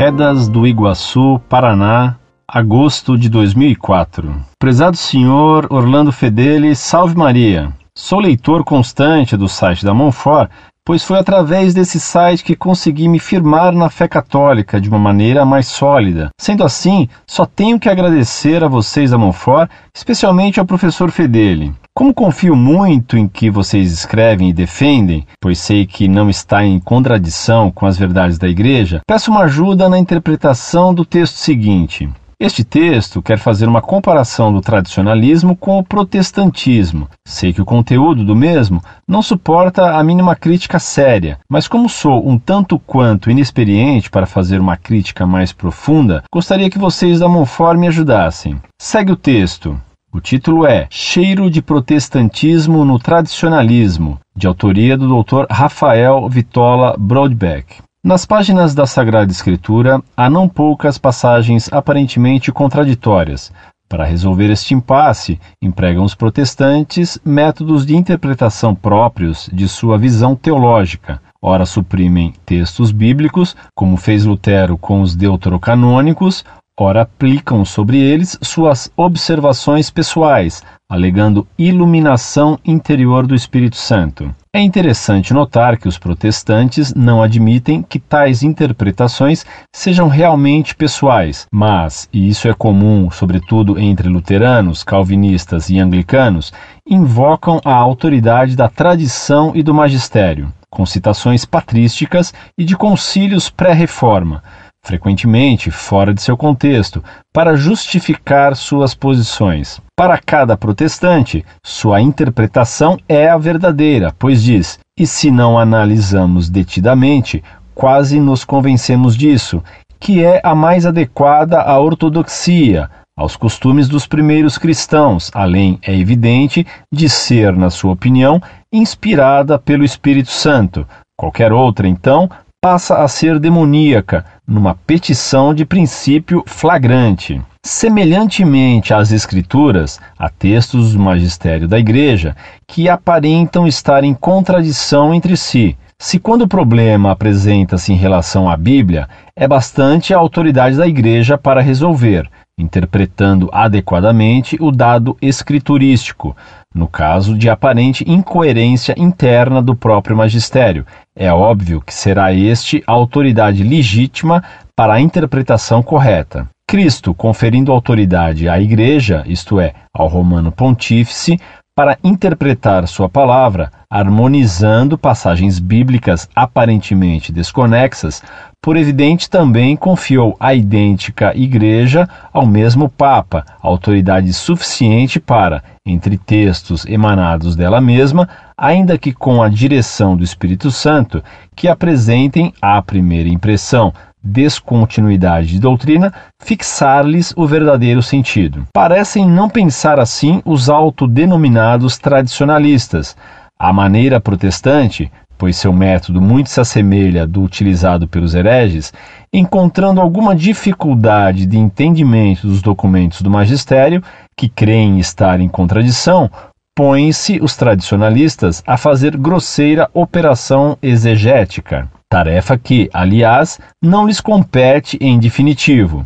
Quedas do Iguaçu, Paraná, agosto de 2004. Prezado senhor Orlando Fedeli, salve Maria. Sou leitor constante do site da Monfort, pois foi através desse site que consegui me firmar na fé católica de uma maneira mais sólida. Sendo assim, só tenho que agradecer a vocês da Monfort, especialmente ao professor Fedeli. Como confio muito em que vocês escrevem e defendem, pois sei que não está em contradição com as verdades da Igreja, peço uma ajuda na interpretação do texto seguinte. Este texto quer fazer uma comparação do tradicionalismo com o protestantismo. Sei que o conteúdo do mesmo não suporta a mínima crítica séria, mas como sou um tanto quanto inexperiente para fazer uma crítica mais profunda, gostaria que vocês da Monfort me ajudassem. Segue o texto. O título é Cheiro de Protestantismo no Tradicionalismo, de autoria do Dr. Rafael Vitola Broadbeck. Nas páginas da Sagrada Escritura há não poucas passagens aparentemente contraditórias. Para resolver este impasse, empregam os protestantes métodos de interpretação próprios de sua visão teológica. Ora suprimem textos bíblicos, como fez Lutero com os deuterocanônicos, ora aplicam sobre eles suas observações pessoais, alegando iluminação interior do Espírito Santo. É interessante notar que os protestantes não admitem que tais interpretações sejam realmente pessoais, mas, e isso é comum sobretudo entre luteranos, calvinistas e anglicanos, invocam a autoridade da tradição e do magistério, com citações patrísticas e de concílios pré-reforma frequentemente fora de seu contexto, para justificar suas posições. Para cada protestante, sua interpretação é a verdadeira, pois diz: e se não analisamos detidamente, quase nos convencemos disso, que é a mais adequada à ortodoxia, aos costumes dos primeiros cristãos, além, é evidente, de ser, na sua opinião, inspirada pelo Espírito Santo. Qualquer outra, então, passa a ser demoníaca, numa petição de princípio flagrante. Semelhantemente às Escrituras, há textos do magistério da Igreja que aparentam estar em contradição entre si. Se quando o problema apresenta-se em relação à Bíblia, é bastante a autoridade da Igreja para resolver, interpretando adequadamente o dado escriturístico, no caso de aparente incoerência interna do próprio magistério. É óbvio que será este a autoridade legítima para a interpretação correta. Cristo, conferindo autoridade à Igreja, isto é, ao Romano Pontífice, para interpretar sua palavra, harmonizando passagens bíblicas aparentemente desconexas, por evidente também confiou a idêntica Igreja ao mesmo Papa, autoridade suficiente para, entre textos emanados dela mesma, ainda que com a direção do Espírito Santo, que apresentem, à primeira impressão, descontinuidade de doutrina, fixar-lhes o verdadeiro sentido. Parecem não pensar assim os autodenominados tradicionalistas. A maneira protestante, pois seu método muito se assemelha do utilizado pelos hereges, encontrando alguma dificuldade de entendimento dos documentos do magistério, que creem estar em contradição, põem-se os tradicionalistas a fazer grosseira operação exegética tarefa que, aliás, não lhes compete em definitivo.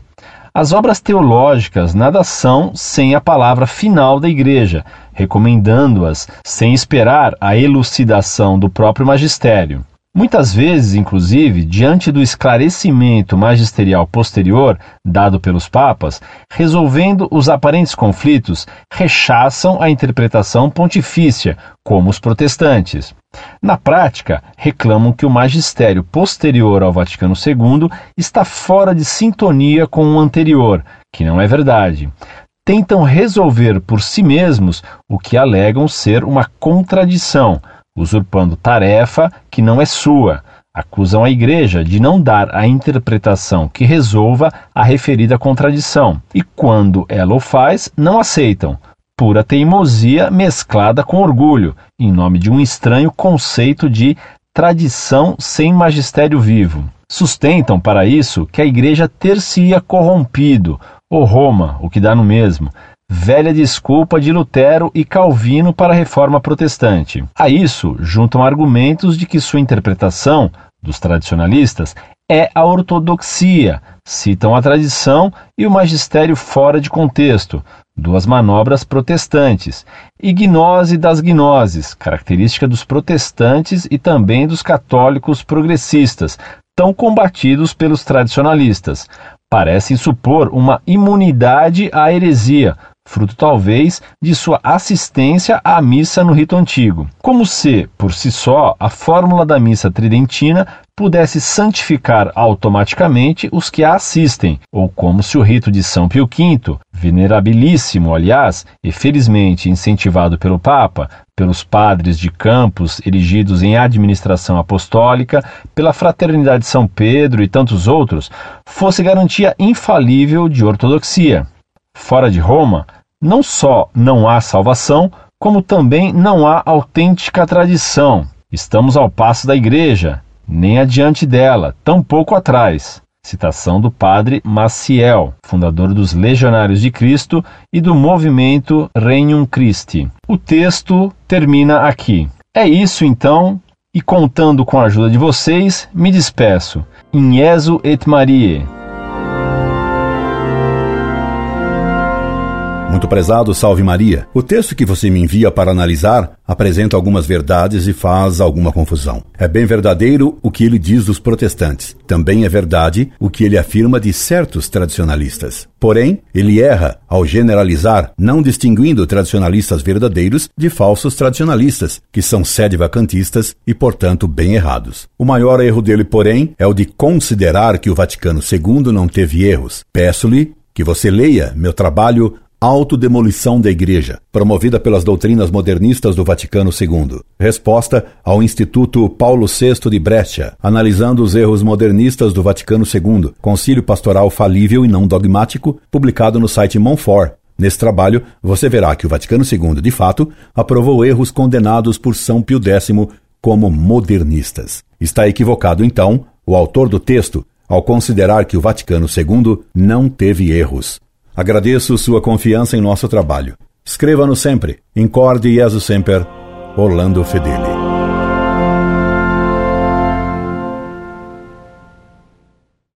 As obras teológicas nada são sem a palavra final da Igreja, recomendando-as sem esperar a elucidação do próprio magistério. Muitas vezes, inclusive, diante do esclarecimento magisterial posterior dado pelos papas, resolvendo os aparentes conflitos, rechaçam a interpretação pontifícia, como os protestantes. Na prática, reclamam que o magistério posterior ao Vaticano II está fora de sintonia com o anterior, que não é verdade. Tentam resolver por si mesmos o que alegam ser uma contradição usurpando tarefa que não é sua. Acusam a Igreja de não dar a interpretação que resolva a referida contradição, e quando ela o faz, não aceitam. Pura teimosia mesclada com orgulho, em nome de um estranho conceito de tradição sem magistério vivo. Sustentam para isso que a Igreja ter-se-ia corrompido, ou Roma, o que dá no mesmo, velha desculpa de Lutero e Calvino para a reforma protestante. A isso juntam argumentos de que sua interpretação dos tradicionalistas é a ortodoxia, citam a tradição e o magistério fora de contexto, duas manobras protestantes, e gnose das gnoses, característica dos protestantes e também dos católicos progressistas, tão combatidos pelos tradicionalistas. Parecem supor uma imunidade à heresia, fruto talvez de sua assistência à missa no rito antigo. Como se, por si só, a fórmula da missa tridentina pudesse santificar automaticamente os que a assistem, ou como se o rito de São Pio V, venerabilíssimo, aliás, e felizmente incentivado pelo Papa, pelos padres de campos erigidos em administração apostólica, pela Fraternidade de São Pedro e tantos outros, fosse garantia infalível de ortodoxia. Fora de Roma, não só não há salvação, como também não há autêntica tradição. Estamos ao passo da Igreja, nem adiante dela, tampouco atrás. Citação do padre Maciel, fundador dos Legionários de Cristo e do movimento Regnum Christi. O texto termina aqui. É isso então, e contando com a ajuda de vocês, me despeço. In et Marie. Muito prezado, salve Maria. O texto que você me envia para analisar apresenta algumas verdades e faz alguma confusão. É bem verdadeiro o que ele diz dos protestantes. Também é verdade o que ele afirma de certos tradicionalistas. Porém, ele erra ao generalizar, não distinguindo tradicionalistas verdadeiros de falsos tradicionalistas, que são sede vacantistas e, portanto, bem errados. O maior erro dele, porém, é o de considerar que o Vaticano II não teve erros. Peço-lhe que você leia meu trabalho Autodemolição da Igreja, promovida pelas doutrinas modernistas do Vaticano II. Resposta ao Instituto Paulo VI de Brescia, analisando os erros modernistas do Vaticano II, concílio pastoral falível e não dogmático, publicado no site Monfort. Nesse trabalho, você verá que o Vaticano II, de fato, aprovou erros condenados por São Pio X como modernistas. Está equivocado, então, o autor do texto ao considerar que o Vaticano II não teve erros. Agradeço sua confiança em nosso trabalho. Escreva-nos sempre. Incorde Jesus Semper, Orlando Fedeli.